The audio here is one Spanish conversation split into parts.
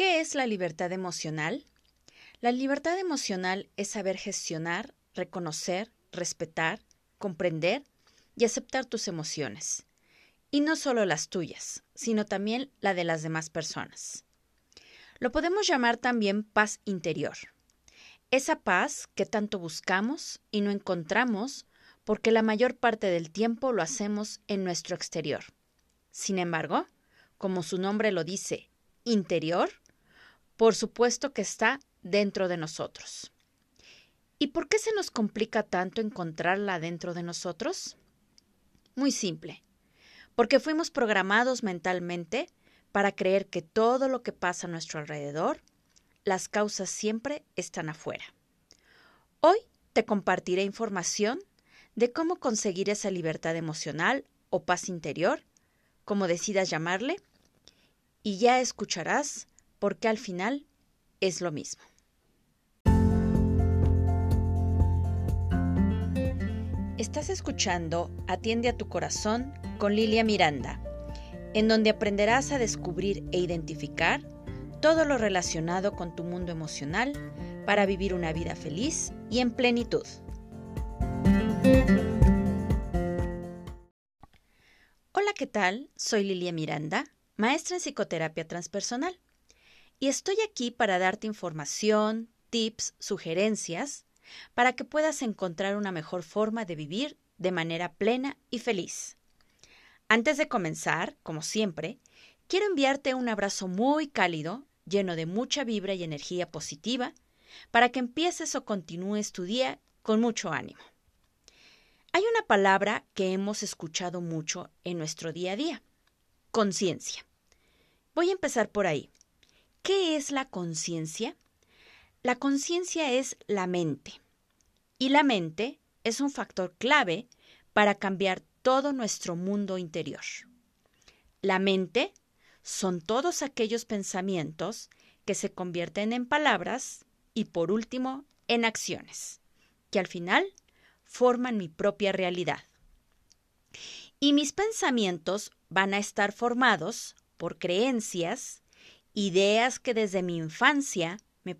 ¿Qué es la libertad emocional? La libertad emocional es saber gestionar, reconocer, respetar, comprender y aceptar tus emociones. Y no solo las tuyas, sino también la de las demás personas. Lo podemos llamar también paz interior. Esa paz que tanto buscamos y no encontramos porque la mayor parte del tiempo lo hacemos en nuestro exterior. Sin embargo, como su nombre lo dice, interior, por supuesto que está dentro de nosotros. ¿Y por qué se nos complica tanto encontrarla dentro de nosotros? Muy simple, porque fuimos programados mentalmente para creer que todo lo que pasa a nuestro alrededor, las causas siempre están afuera. Hoy te compartiré información de cómo conseguir esa libertad emocional o paz interior, como decidas llamarle, y ya escucharás por qué al final es lo mismo. Estás escuchando Atiende a tu corazón con Lilia Miranda, en donde aprenderás a descubrir e identificar todo lo relacionado con tu mundo emocional para vivir una vida feliz y en plenitud. Hola, ¿qué tal? Soy Lilia Miranda, maestra en psicoterapia transpersonal, y estoy aquí para darte información, tips, sugerencias para que puedas encontrar una mejor forma de vivir de manera plena y feliz. Antes de comenzar, como siempre, quiero enviarte un abrazo muy cálido, lleno de mucha vibra y energía positiva, para que empieces o continúes tu día con mucho ánimo. Hay una palabra que hemos escuchado mucho en nuestro día a día, conciencia. Voy a empezar por ahí. ¿Qué es la conciencia? La conciencia es la mente. Y la mente es un factor clave para cambiar todo nuestro mundo interior. La mente son todos aquellos pensamientos que se convierten en palabras y por último en acciones, que al final forman mi propia realidad. Y mis pensamientos van a estar formados por creencias, ideas que desde mi infancia me,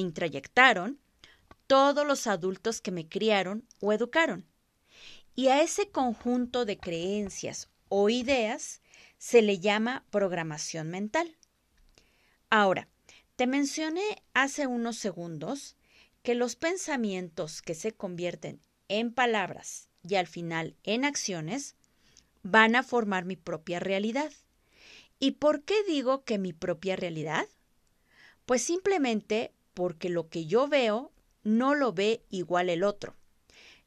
introyectaron todos los adultos que me criaron o educaron. Y a ese conjunto de creencias o ideas se le llama programación mental. Ahora, te mencioné hace unos segundos que los pensamientos que se convierten en palabras y al final en acciones van a formar mi propia realidad. ¿Y por qué digo que mi propia realidad? Pues simplemente porque lo que yo veo no lo ve igual el otro,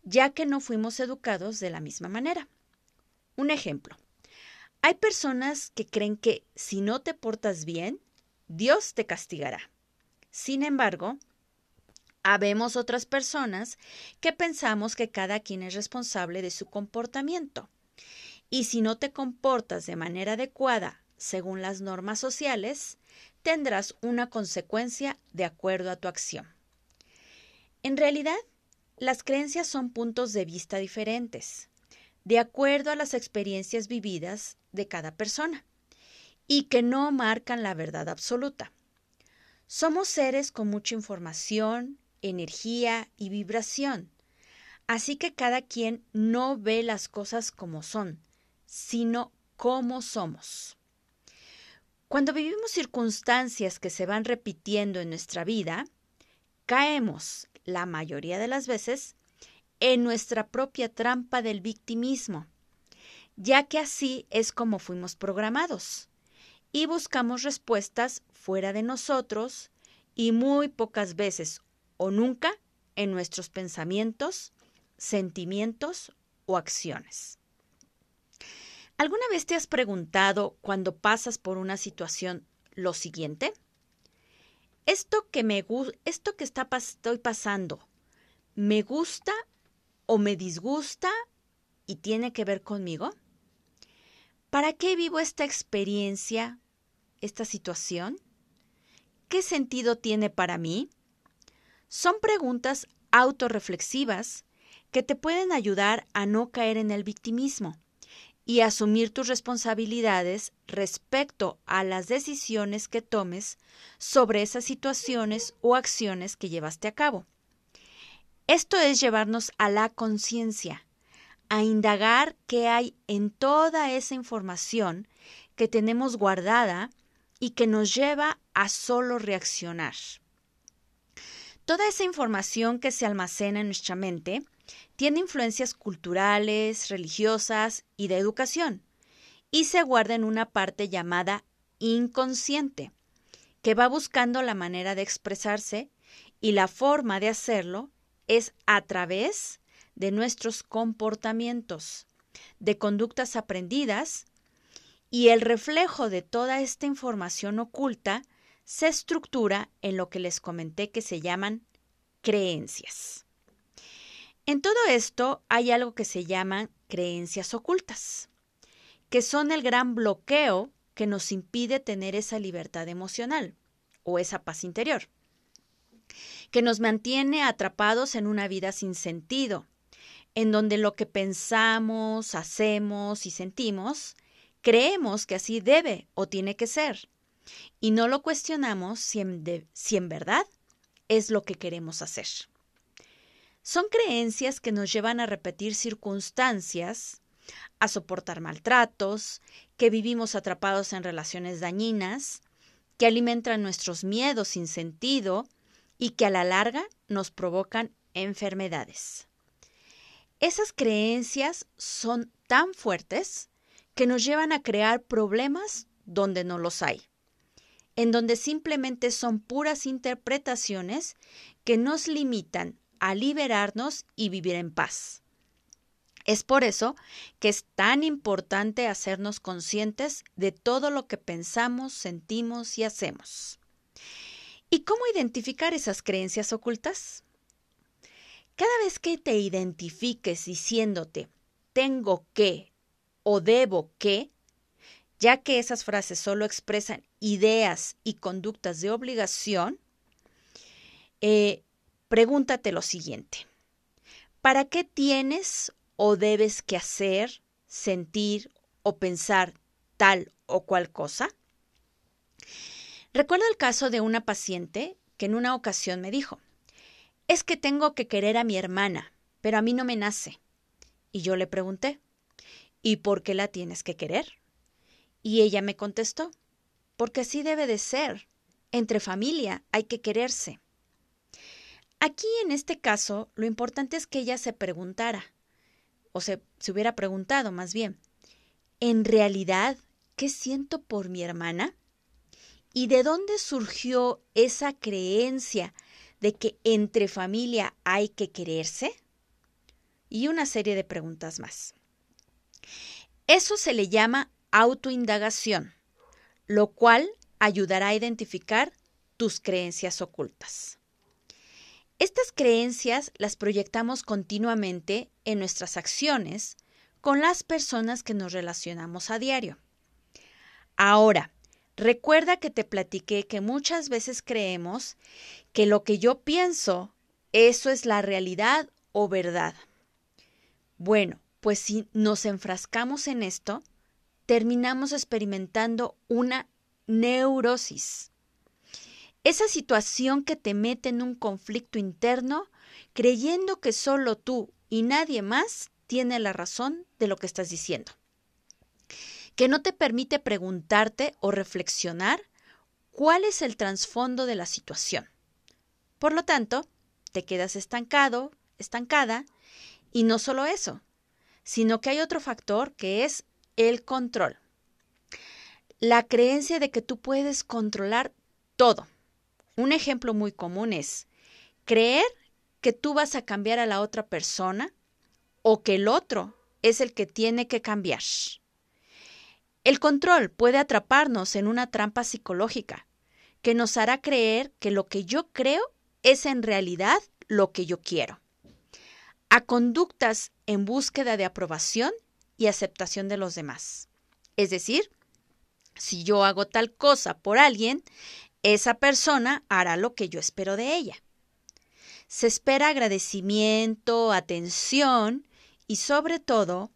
ya que no fuimos educados de la misma manera. Un ejemplo. Hay personas que creen que si no te portas bien, Dios te castigará. Sin embargo, habemos otras personas que pensamos que cada quien es responsable de su comportamiento. Y si no te comportas de manera adecuada según las normas sociales, tendrás una consecuencia de acuerdo a tu acción. En realidad, las creencias son puntos de vista diferentes, de acuerdo a las experiencias vividas de cada persona, y que no marcan la verdad absoluta. Somos seres con mucha información, energía y vibración, así que cada quien no ve las cosas como son, sino como somos. Cuando vivimos circunstancias que se van repitiendo en nuestra vida, caemos, la mayoría de las veces, en nuestra propia trampa del victimismo, ya que así es como fuimos programados, y buscamos respuestas fuera de nosotros y muy pocas veces o nunca en nuestros pensamientos, sentimientos o acciones. ¿Alguna vez te has preguntado cuando pasas por una situación lo siguiente? ¿Esto que me esto que está estoy pasando me gusta o me disgusta y tiene que ver conmigo? ¿Para qué vivo esta experiencia, esta situación? ¿Qué sentido tiene para mí? Son preguntas autorreflexivas que te pueden ayudar a no caer en el victimismo y asumir tus responsabilidades respecto a las decisiones que tomes sobre esas situaciones o acciones que llevaste a cabo. Esto es llevarnos a la conciencia, a indagar qué hay en toda esa información que tenemos guardada y que nos lleva a solo reaccionar. Toda esa información que se almacena en nuestra mente tiene influencias culturales, religiosas y de educación, y se guarda en una parte llamada inconsciente, que va buscando la manera de expresarse y la forma de hacerlo es a través de nuestros comportamientos, de conductas aprendidas, y el reflejo de toda esta información oculta se estructura en lo que les comenté que se llaman creencias. En todo esto hay algo que se llaman creencias ocultas, que son el gran bloqueo que nos impide tener esa libertad emocional o esa paz interior, que nos mantiene atrapados en una vida sin sentido, en donde lo que pensamos, hacemos y sentimos, creemos que así debe o tiene que ser, y no lo cuestionamos si en, si en verdad es lo que queremos hacer. Son creencias que nos llevan a repetir circunstancias, a soportar maltratos, que vivimos atrapados en relaciones dañinas, que alimentan nuestros miedos sin sentido y que a la larga nos provocan enfermedades. Esas creencias son tan fuertes que nos llevan a crear problemas donde no los hay, en donde simplemente son puras interpretaciones que nos limitan a liberarnos y vivir en paz. Es por eso que es tan importante hacernos conscientes de todo lo que pensamos, sentimos y hacemos. ¿Y cómo identificar esas creencias ocultas? Cada vez que te identifiques diciéndote tengo que o debo que, ya que esas frases solo expresan ideas y conductas de obligación, eh, pregúntate lo siguiente. ¿Para qué tienes o debes que hacer, sentir o pensar tal o cual cosa? Recuerdo el caso de una paciente que en una ocasión me dijo, es que tengo que querer a mi hermana, pero a mí no me nace. Y yo le pregunté, ¿y por qué la tienes que querer? Y ella me contestó, porque así debe de ser. Entre familia hay que quererse. Aquí en este caso, lo importante es que ella se preguntara, o se, se hubiera preguntado más bien, ¿en realidad qué siento por mi hermana? ¿Y de dónde surgió esa creencia de que entre familia hay que quererse? Y una serie de preguntas más. Eso se le llama autoindagación, lo cual ayudará a identificar tus creencias ocultas. Estas creencias las proyectamos continuamente en nuestras acciones con las personas que nos relacionamos a diario. Ahora, recuerda que te platiqué que muchas veces creemos que lo que yo pienso, eso es la realidad o verdad. Bueno, pues si nos enfrascamos en esto, terminamos experimentando una neurosis. Esa situación que te mete en un conflicto interno creyendo que solo tú y nadie más tiene la razón de lo que estás diciendo. Que no te permite preguntarte o reflexionar cuál es el trasfondo de la situación. Por lo tanto, te quedas estancado, estancada, y no solo eso, sino que hay otro factor que es el control. La creencia de que tú puedes controlar todo. Un ejemplo muy común es creer que tú vas a cambiar a la otra persona o que el otro es el que tiene que cambiar. El control puede atraparnos en una trampa psicológica que nos hará creer que lo que yo creo es en realidad lo que yo quiero. A conductas en búsqueda de aprobación y aceptación de los demás. Es decir, si yo hago tal cosa por alguien, esa persona hará lo que yo espero de ella. Se espera agradecimiento, atención y sobre todo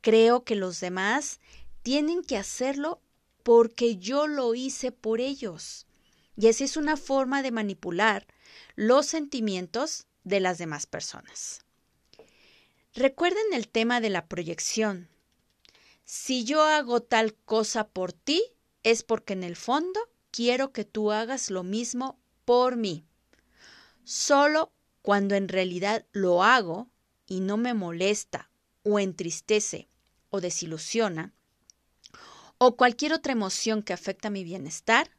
creo que los demás tienen que hacerlo porque yo lo hice por ellos. Y así es una forma de manipular los sentimientos de las demás personas. Recuerden el tema de la proyección. Si yo hago tal cosa por ti, es porque en el fondo quiero que tú hagas lo mismo por mí. Solo cuando en realidad lo hago y no me molesta o entristece o desilusiona, o cualquier otra emoción que afecta mi bienestar,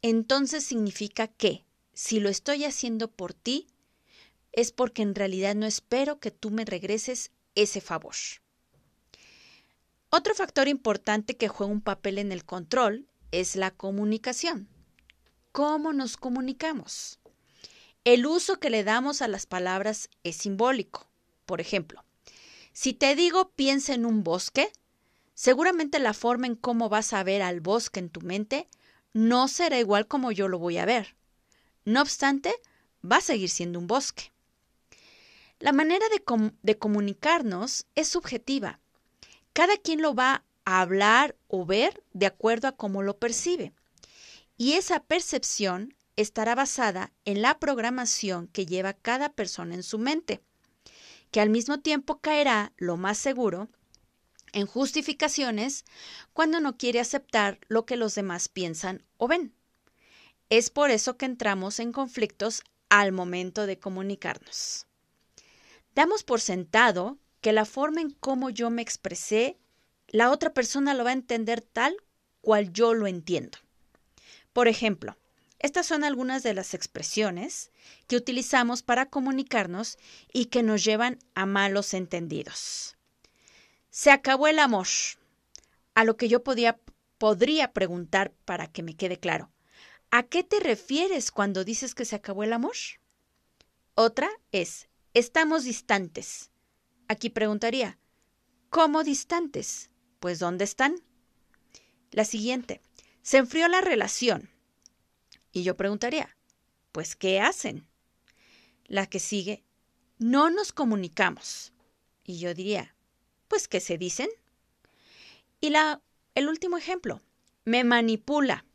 entonces significa que si lo estoy haciendo por ti, es porque en realidad no espero que tú me regreses ese favor. Otro factor importante que juega un papel en el control es la comunicación. ¿Cómo nos comunicamos? El uso que le damos a las palabras es simbólico. Por ejemplo, si te digo piensa en un bosque, seguramente la forma en cómo vas a ver al bosque en tu mente no será igual como yo lo voy a ver. No obstante, va a seguir siendo un bosque. La manera de, de comunicarnos es subjetiva cada quien lo va hablar o ver de acuerdo a cómo lo percibe. Y esa percepción estará basada en la programación que lleva cada persona en su mente, que al mismo tiempo caerá, lo más seguro, en justificaciones cuando no quiere aceptar lo que los demás piensan o ven. Es por eso que entramos en conflictos al momento de comunicarnos. Damos por sentado que la forma en cómo yo me expresé, la otra persona lo va a entender tal cual yo lo entiendo. Por ejemplo, estas son algunas de las expresiones que utilizamos para comunicarnos y que nos llevan a malos entendidos. Se acabó el amor. A lo que yo podía, podría preguntar para que me quede claro. ¿A qué te refieres cuando dices que se acabó el amor? Otra es, estamos distantes. Aquí preguntaría, ¿cómo distantes? Pues ¿dónde están? La siguiente, se enfrió la relación. Y yo preguntaría, pues ¿qué hacen? La que sigue, no nos comunicamos. Y yo diría, pues ¿qué se dicen? Y la, el último ejemplo, me manipula.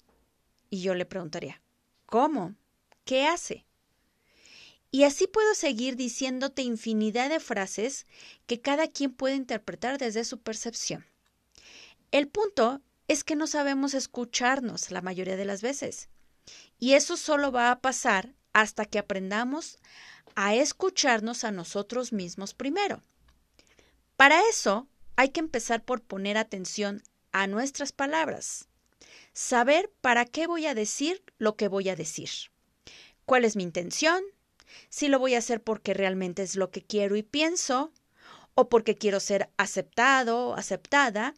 Y yo le preguntaría, ¿cómo? ¿Qué hace? Y así puedo seguir diciéndote infinidad de frases que cada quien puede interpretar desde su percepción. El punto es que no sabemos escucharnos la mayoría de las veces. Y eso solo va a pasar hasta que aprendamos a escucharnos a nosotros mismos primero. Para eso hay que empezar por poner atención a nuestras palabras, saber para qué voy a decir lo que voy a decir, cuál es mi intención, si lo voy a hacer porque realmente es lo que quiero y pienso, o porque quiero ser aceptado o aceptada,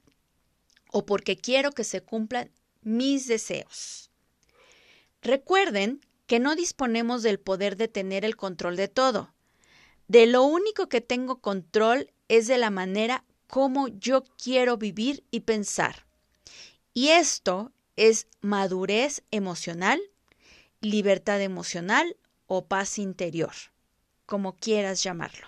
o porque quiero que se cumplan mis deseos. Recuerden que no disponemos del poder de tener el control de todo. De lo único que tengo control es de la manera como yo quiero vivir y pensar. Y esto es madurez emocional, libertad emocional o paz interior, como quieras llamarlo.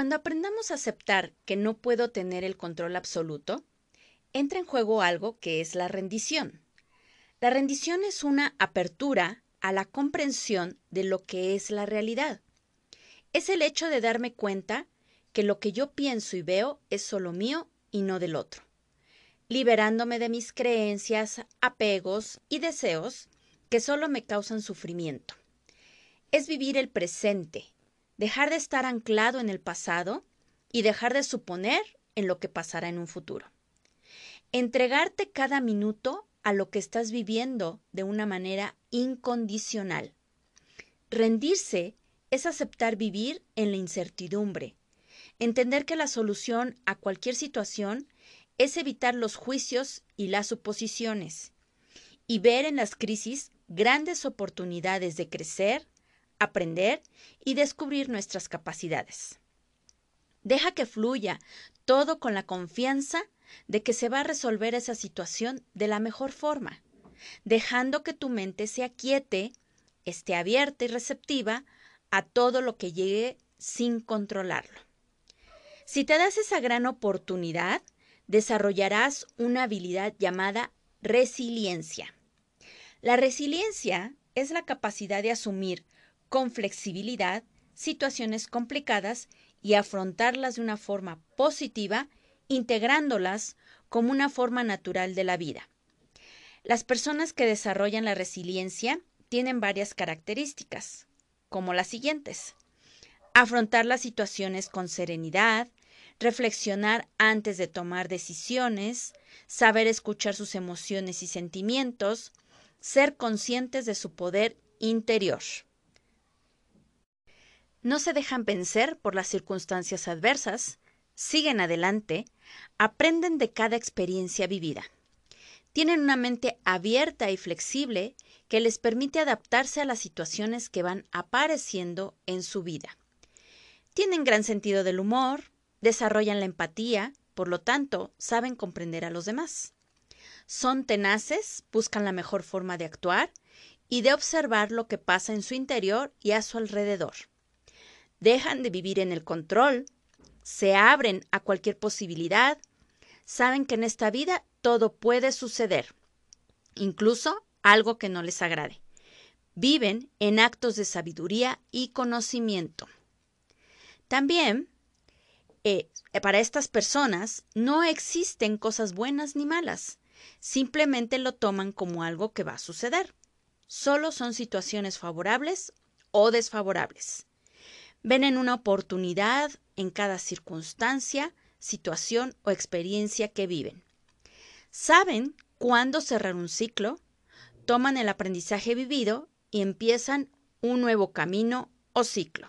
Cuando aprendamos a aceptar que no puedo tener el control absoluto, entra en juego algo que es la rendición. La rendición es una apertura a la comprensión de lo que es la realidad. Es el hecho de darme cuenta que lo que yo pienso y veo es solo mío y no del otro, liberándome de mis creencias, apegos y deseos que solo me causan sufrimiento. Es vivir el presente, dejar de estar anclado en el pasado y dejar de suponer en lo que pasará en un futuro. Entregarte cada minuto a lo que estás viviendo de una manera incondicional. Rendirse es aceptar vivir en la incertidumbre, entender que la solución a cualquier situación es evitar los juicios y las suposiciones, y ver en las crisis grandes oportunidades de crecer, aprender y descubrir nuestras capacidades. Deja que fluya todo con la confianza de que se va a resolver esa situación de la mejor forma, dejando que tu mente se aquiete, esté abierta y receptiva a todo lo que llegue sin controlarlo. Si te das esa gran oportunidad, desarrollarás una habilidad llamada resiliencia. La resiliencia es la capacidad de asumir con flexibilidad situaciones complicadas y afrontarlas de una forma positiva, integrándolas como una forma natural de la vida. Las personas que desarrollan la resiliencia tienen varias características, como las siguientes. Afrontar las situaciones con serenidad, reflexionar antes de tomar decisiones, saber escuchar sus emociones y sentimientos, ser conscientes de su poder interior. No se dejan vencer por las circunstancias adversas, siguen adelante, aprenden de cada experiencia vivida. Tienen una mente abierta y flexible que les permite adaptarse a las situaciones que van apareciendo en su vida. Tienen gran sentido del humor, desarrollan la empatía, por lo tanto, saben comprender a los demás. Son tenaces, buscan la mejor forma de actuar y de observar lo que pasa en su interior y a su alrededor. Dejan de vivir en el control, se abren a cualquier posibilidad, saben que en esta vida todo puede suceder, incluso algo que no les agrade. Viven en actos de sabiduría y conocimiento. También, eh, para estas personas no existen cosas buenas ni malas simplemente lo toman como algo que va a suceder. Solo son situaciones favorables o desfavorables. Ven en una oportunidad en cada circunstancia, situación o experiencia que viven. Saben cuándo cerrar un ciclo, toman el aprendizaje vivido y empiezan un nuevo camino o ciclo.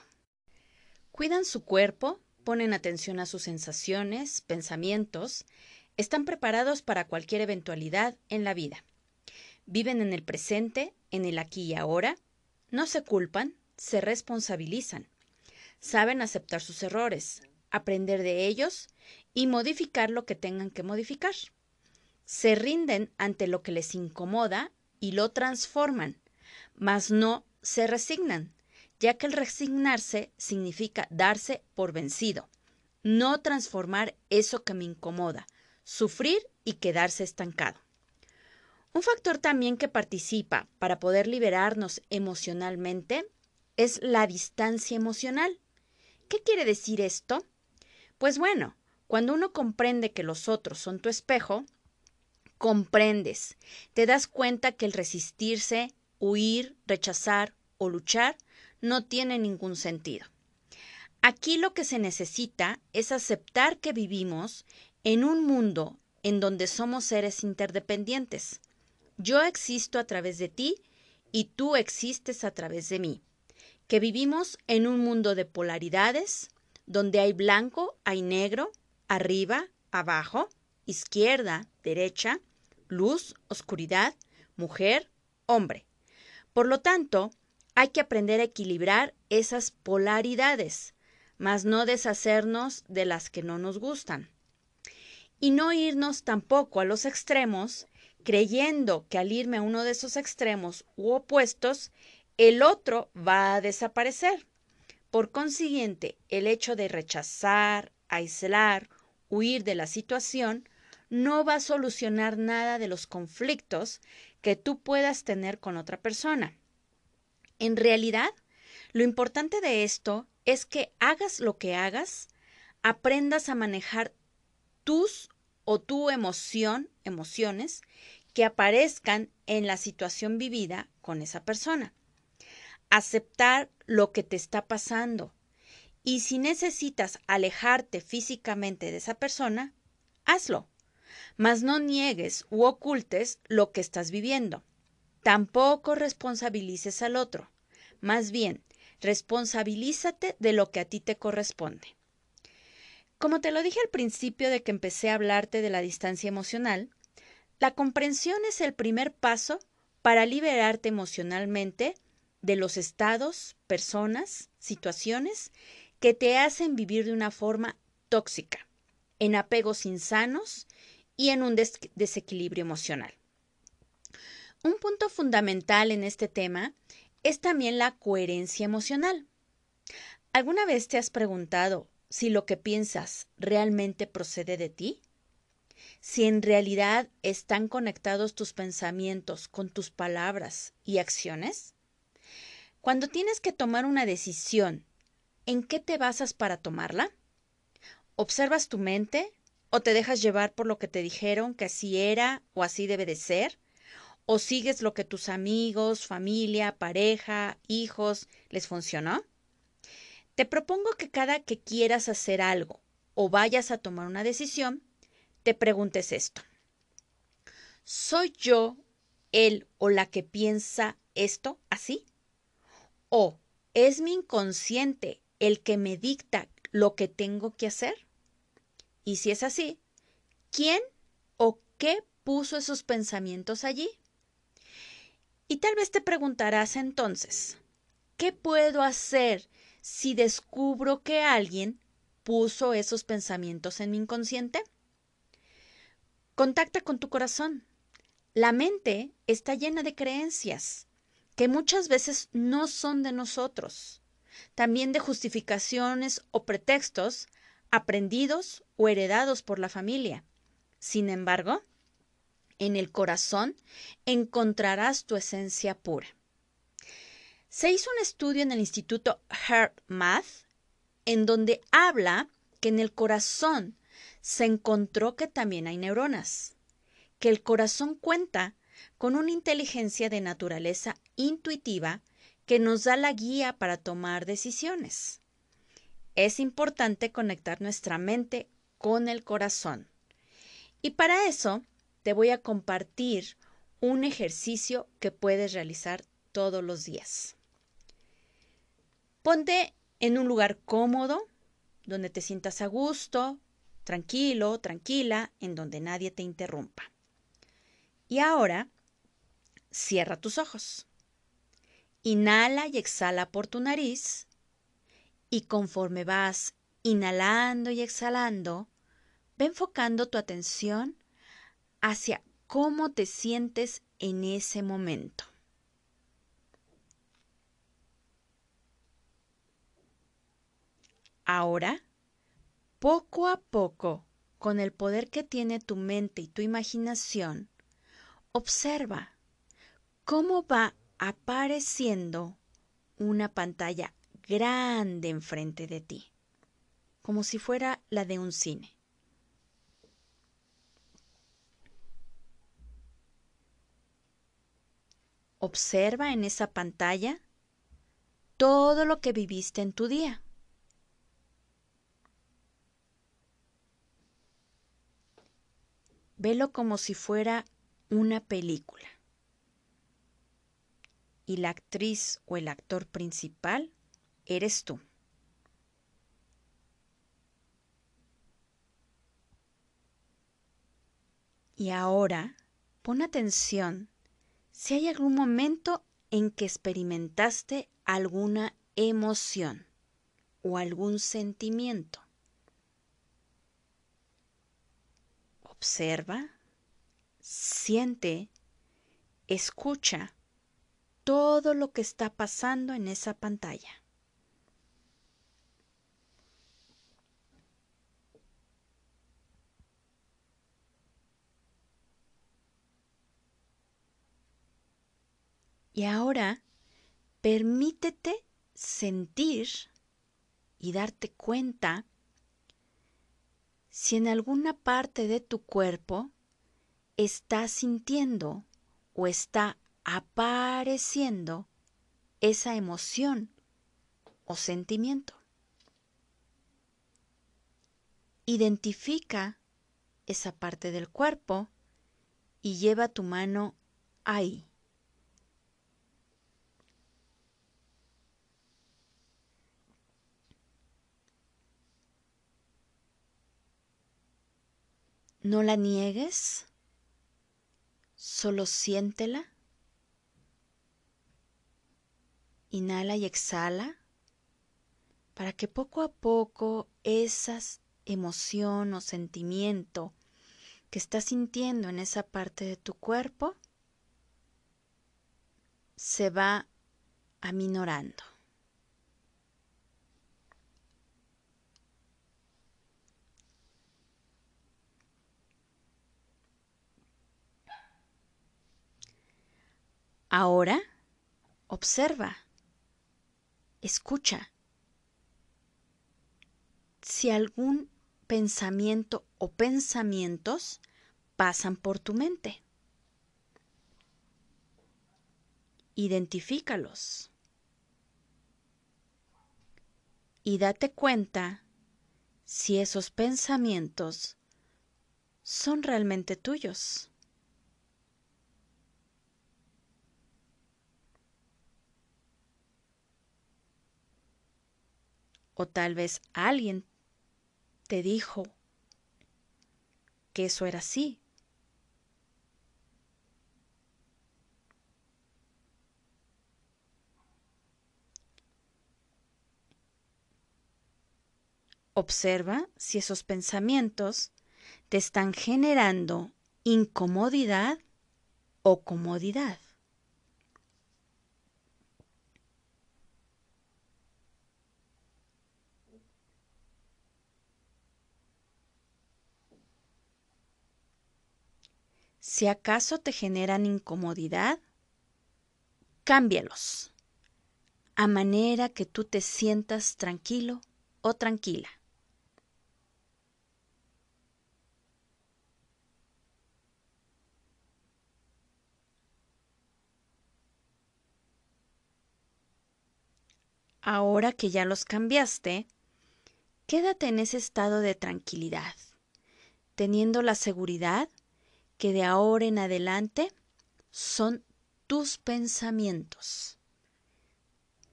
Cuidan su cuerpo, ponen atención a sus sensaciones, pensamientos, están preparados para cualquier eventualidad en la vida. Viven en el presente, en el aquí y ahora. No se culpan, se responsabilizan. Saben aceptar sus errores, aprender de ellos y modificar lo que tengan que modificar. Se rinden ante lo que les incomoda y lo transforman, mas no se resignan, ya que el resignarse significa darse por vencido, no transformar eso que me incomoda, sufrir y quedarse estancado. Un factor también que participa para poder liberarnos emocionalmente es la distancia emocional. ¿Qué quiere decir esto? Pues bueno, cuando uno comprende que los otros son tu espejo, comprendes, te das cuenta que el resistirse, huir, rechazar o luchar no tiene ningún sentido. Aquí lo que se necesita es aceptar que vivimos en un mundo en donde somos seres interdependientes. Yo existo a través de ti y tú existes a través de mí. Que vivimos en un mundo de polaridades, donde hay blanco, hay negro, arriba, abajo, izquierda, derecha, luz, oscuridad, mujer, hombre. Por lo tanto, hay que aprender a equilibrar esas polaridades, mas no deshacernos de las que no nos gustan y no irnos tampoco a los extremos, creyendo que al irme a uno de esos extremos u opuestos, el otro va a desaparecer. Por consiguiente, el hecho de rechazar, aislar, huir de la situación, no va a solucionar nada de los conflictos que tú puedas tener con otra persona. En realidad, lo importante de esto es que hagas lo que hagas, aprendas a manejar tus o tu emoción, emociones que aparezcan en la situación vivida con esa persona. Aceptar lo que te está pasando. Y si necesitas alejarte físicamente de esa persona, hazlo. Mas no niegues u ocultes lo que estás viviendo. Tampoco responsabilices al otro. más bien, responsabilízate de lo que a ti te corresponde. Como te lo dije al principio de que empecé a hablarte de la distancia emocional, la comprensión es el primer paso para liberarte emocionalmente de los estados, personas, situaciones que te hacen vivir de una forma tóxica, en apegos insanos y en un desequilibrio emocional. Un punto fundamental en este tema es también la coherencia emocional. ¿Alguna vez te has preguntado si lo que piensas realmente procede de ti? Si en realidad están conectados tus pensamientos con tus palabras y acciones? Cuando tienes que tomar una decisión, ¿en qué te basas para tomarla? ¿Observas tu mente o te dejas llevar por lo que te dijeron que así era o así debe de ser? ¿O sigues lo que tus amigos, familia, pareja, hijos les funcionó? Te propongo que cada que quieras hacer algo o vayas a tomar una decisión, te preguntes esto. ¿Soy yo el o la que piensa esto así? ¿O es mi inconsciente el que me dicta lo que tengo que hacer? Y si es así, ¿quién o qué puso esos pensamientos allí? Y tal vez te preguntarás entonces, ¿qué puedo hacer si descubro que alguien puso esos pensamientos en mi inconsciente? Contacta con tu corazón. La mente está llena de creencias que muchas veces no son de nosotros, también de justificaciones o pretextos aprendidos o heredados por la familia. Sin embargo, en el corazón encontrarás tu esencia pura. Se hizo un estudio en el Instituto Math en donde habla que en el corazón se encontró que también hay neuronas, que el corazón cuenta con una inteligencia de naturaleza intuitiva que nos da la guía para tomar decisiones. Es importante conectar nuestra mente con el corazón. Y para eso te voy a compartir un ejercicio que puedes realizar todos los días. Ponte en un lugar cómodo, donde te sientas a gusto, tranquilo, tranquila, en donde nadie te interrumpa. Y ahora, cierra tus ojos. Inhala y exhala por tu nariz y conforme vas inhalando y exhalando, ve enfocando tu atención hacia cómo te sientes en ese momento. Ahora, poco a poco, con el poder que tiene tu mente y tu imaginación, observa cómo va apareciendo una pantalla grande enfrente de ti, como si fuera la de un cine. Observa en esa pantalla todo lo que viviste en tu día. Velo como si fuera una película. Y la actriz o el actor principal eres tú. Y ahora pon atención si hay algún momento en que experimentaste alguna emoción o algún sentimiento. Observa, siente, escucha todo lo que está pasando en esa pantalla. Y ahora permítete sentir y darte cuenta si en alguna parte de tu cuerpo está sintiendo o está apareciendo esa emoción o sentimiento. Identifica esa parte del cuerpo y lleva tu mano ahí. No la niegues, solo siéntela Inhala y exhala para que poco a poco esa emoción o sentimiento que estás sintiendo en esa parte de tu cuerpo se va aminorando. Ahora observa, escucha. Si algún pensamiento o pensamientos pasan por tu mente. Identifícalos. Y date cuenta si esos pensamientos son realmente tuyos. O tal vez alguien te dijo que eso era así. Observa si esos pensamientos te están generando incomodidad o comodidad. Si acaso te generan incomodidad, cámbialos a manera que tú te sientas tranquilo o tranquila. Ahora que ya los cambiaste, quédate en ese estado de tranquilidad, teniendo la seguridad que de ahora en adelante son tus pensamientos,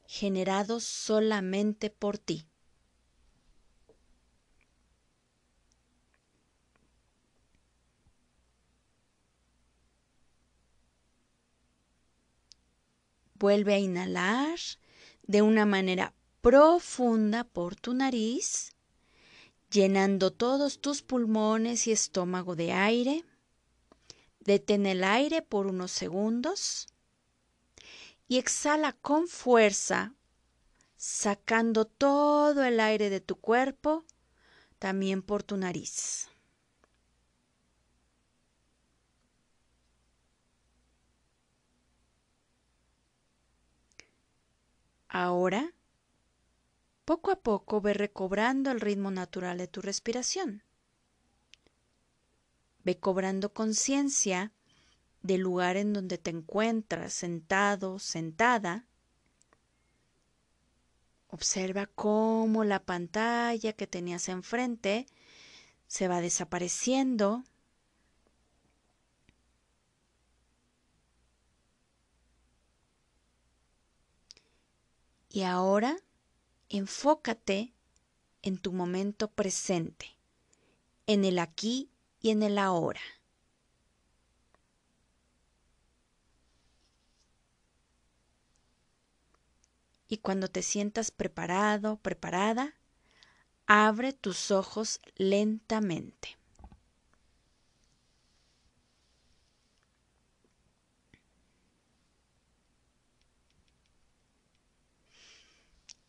generados solamente por ti. Vuelve a inhalar de una manera profunda por tu nariz, llenando todos tus pulmones y estómago de aire. Detén el aire por unos segundos y exhala con fuerza, sacando todo el aire de tu cuerpo, también por tu nariz. Ahora, poco a poco ve recobrando el ritmo natural de tu respiración. Ve cobrando conciencia del lugar en donde te encuentras sentado, sentada. Observa cómo la pantalla que tenías enfrente se va desapareciendo. Y ahora enfócate en tu momento presente, en el aquí y en el ahora. Y cuando te sientas preparado, preparada, abre tus ojos lentamente.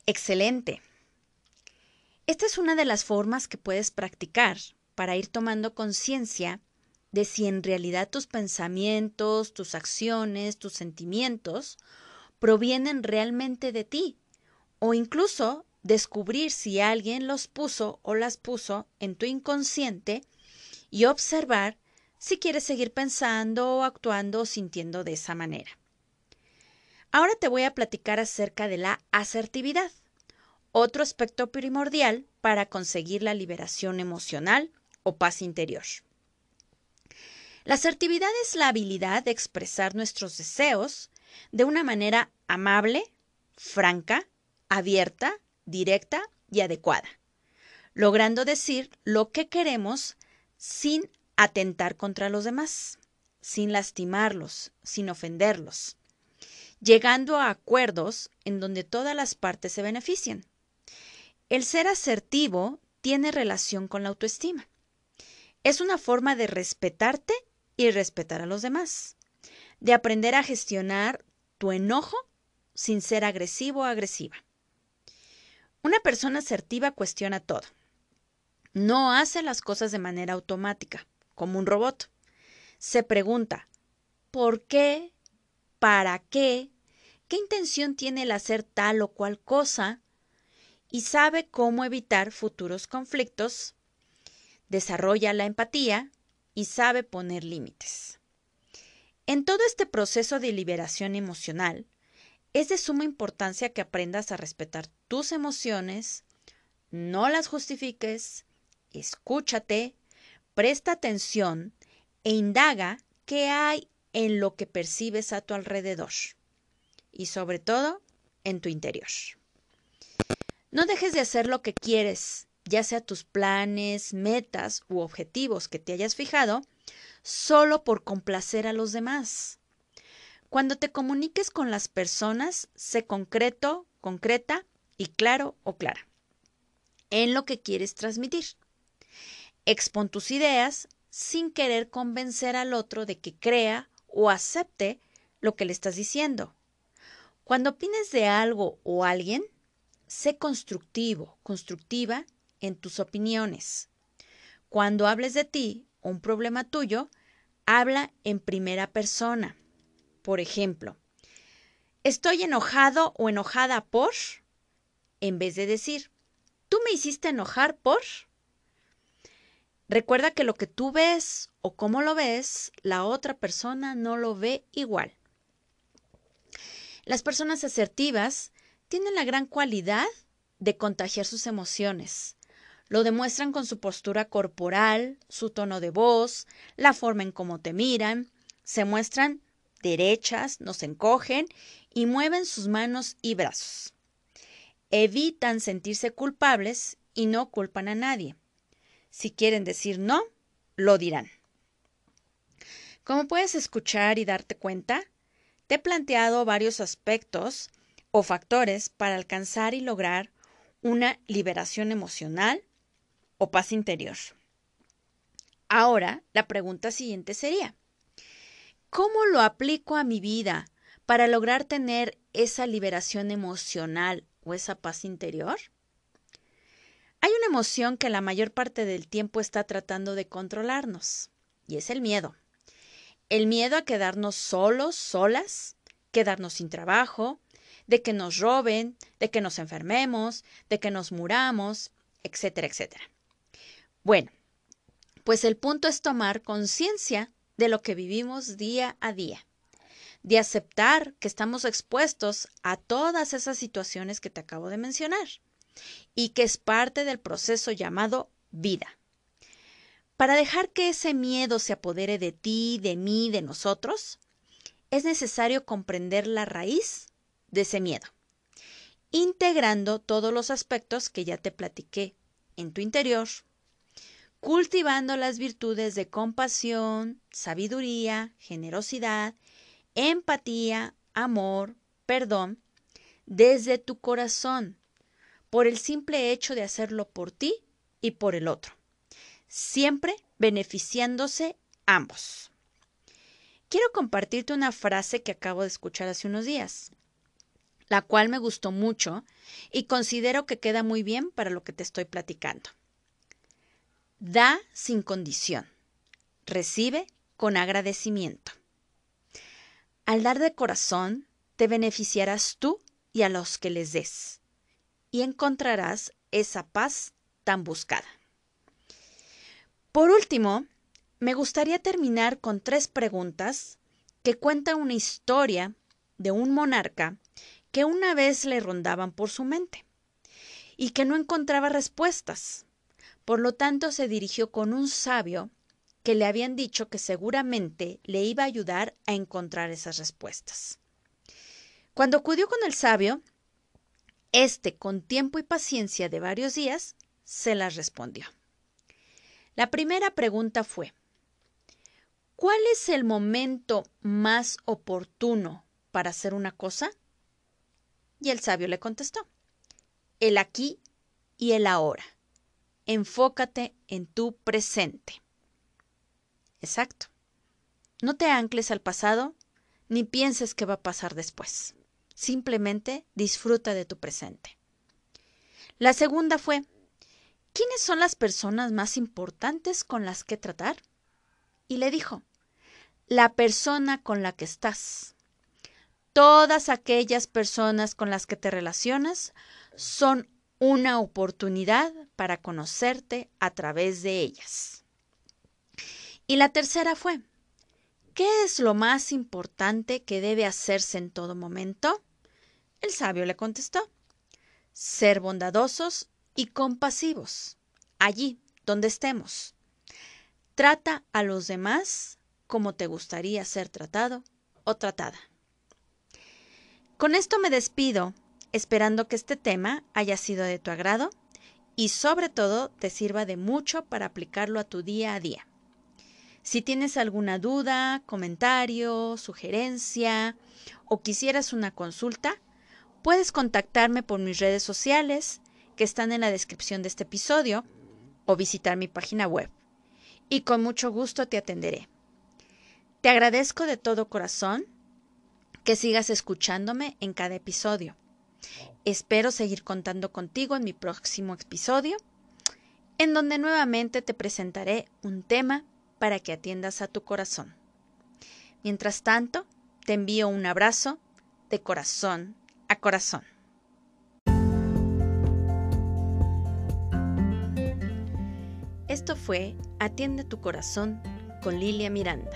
Excelente. Esta es una de las formas que puedes practicar para ir tomando conciencia de si en realidad tus pensamientos, tus acciones, tus sentimientos provienen realmente de ti o incluso descubrir si alguien los puso o las puso en tu inconsciente y observar si quieres seguir pensando o actuando o sintiendo de esa manera. Ahora te voy a platicar acerca de la asertividad, otro aspecto primordial para conseguir la liberación emocional o paz interior. La asertividad es la habilidad de expresar nuestros deseos de una manera amable, franca, abierta, directa y adecuada, logrando decir lo que queremos sin atentar contra los demás, sin lastimarlos, sin ofenderlos, llegando a acuerdos en donde todas las partes se benefician. El ser asertivo tiene relación con la autoestima. Es una forma de respetarte y respetar a los demás, de aprender a gestionar tu enojo sin ser agresivo o agresiva. Una persona asertiva cuestiona todo. No hace las cosas de manera automática, como un robot. Se pregunta, ¿por qué? ¿Para qué? ¿Qué intención tiene el hacer tal o cual cosa? Y sabe cómo evitar futuros conflictos. Desarrolla la empatía y sabe poner límites. En todo este proceso de liberación emocional, es de suma importancia que aprendas a respetar tus emociones, no las justifiques, escúchate, presta atención e indaga qué hay en lo que percibes a tu alrededor y sobre todo en tu interior. No dejes de hacer lo que quieres, ya sea tus planes, metas u objetivos que te hayas fijado, solo por complacer a los demás. Cuando te comuniques con las personas, sé concreto, concreta y claro o clara en lo que quieres transmitir. Expon tus ideas sin querer convencer al otro de que crea o acepte lo que le estás diciendo. Cuando opines de algo o alguien, sé constructivo, constructiva en tus opiniones. Cuando hables de ti o un problema tuyo, habla en primera persona. Por ejemplo, estoy enojado o enojada por, en vez de decir, tú me hiciste enojar por. Recuerda que lo que tú ves o cómo lo ves, la otra persona no lo ve igual. Las personas asertivas tienen la gran cualidad de contagiar sus emociones. Lo demuestran con su postura corporal, su tono de voz, la forma en cómo te miran. Se muestran derechas, no se encogen y mueven sus manos y brazos. Evitan sentirse culpables y no culpan a nadie. Si quieren decir no, lo dirán. Como puedes escuchar y darte cuenta, te he planteado varios aspectos o factores para alcanzar y lograr una liberación emocional o paz interior. Ahora, la pregunta siguiente sería, ¿cómo lo aplico a mi vida para lograr tener esa liberación emocional o esa paz interior? Hay una emoción que la mayor parte del tiempo está tratando de controlarnos, y es el miedo. El miedo a quedarnos solos, solas, quedarnos sin trabajo, de que nos roben, de que nos enfermemos, de que nos muramos, etcétera, etcétera. Bueno, pues el punto es tomar conciencia de lo que vivimos día a día, de aceptar que estamos expuestos a todas esas situaciones que te acabo de mencionar y que es parte del proceso llamado vida. Para dejar que ese miedo se apodere de ti, de mí, de nosotros, es necesario comprender la raíz de ese miedo, integrando todos los aspectos que ya te platiqué en tu interior, cultivando las virtudes de compasión, sabiduría, generosidad, empatía, amor, perdón, desde tu corazón, por el simple hecho de hacerlo por ti y por el otro, siempre beneficiándose ambos. Quiero compartirte una frase que acabo de escuchar hace unos días, la cual me gustó mucho y considero que queda muy bien para lo que te estoy platicando. Da sin condición. Recibe con agradecimiento. Al dar de corazón, te beneficiarás tú y a los que les des y encontrarás esa paz tan buscada. Por último, me gustaría terminar con tres preguntas que cuentan una historia de un monarca que una vez le rondaban por su mente y que no encontraba respuestas. Por lo tanto, se dirigió con un sabio que le habían dicho que seguramente le iba a ayudar a encontrar esas respuestas. Cuando acudió con el sabio, este, con tiempo y paciencia de varios días, se las respondió. La primera pregunta fue, ¿Cuál es el momento más oportuno para hacer una cosa? Y el sabio le contestó, el aquí y el ahora. Enfócate en tu presente. Exacto. No te ancles al pasado ni pienses qué va a pasar después. Simplemente disfruta de tu presente. La segunda fue, ¿quiénes son las personas más importantes con las que tratar? Y le dijo, la persona con la que estás. Todas aquellas personas con las que te relacionas son una oportunidad para conocerte a través de ellas. Y la tercera fue, ¿qué es lo más importante que debe hacerse en todo momento? El sabio le contestó, ser bondadosos y compasivos, allí donde estemos. Trata a los demás como te gustaría ser tratado o tratada. Con esto me despido, esperando que este tema haya sido de tu agrado y sobre todo te sirva de mucho para aplicarlo a tu día a día. Si tienes alguna duda, comentario, sugerencia o quisieras una consulta, puedes contactarme por mis redes sociales que están en la descripción de este episodio o visitar mi página web. Y con mucho gusto te atenderé. Te agradezco de todo corazón que sigas escuchándome en cada episodio. Espero seguir contando contigo en mi próximo episodio, en donde nuevamente te presentaré un tema para que atiendas a tu corazón. Mientras tanto, te envío un abrazo de corazón a corazón. Esto fue Atiende tu corazón con Lilia Miranda.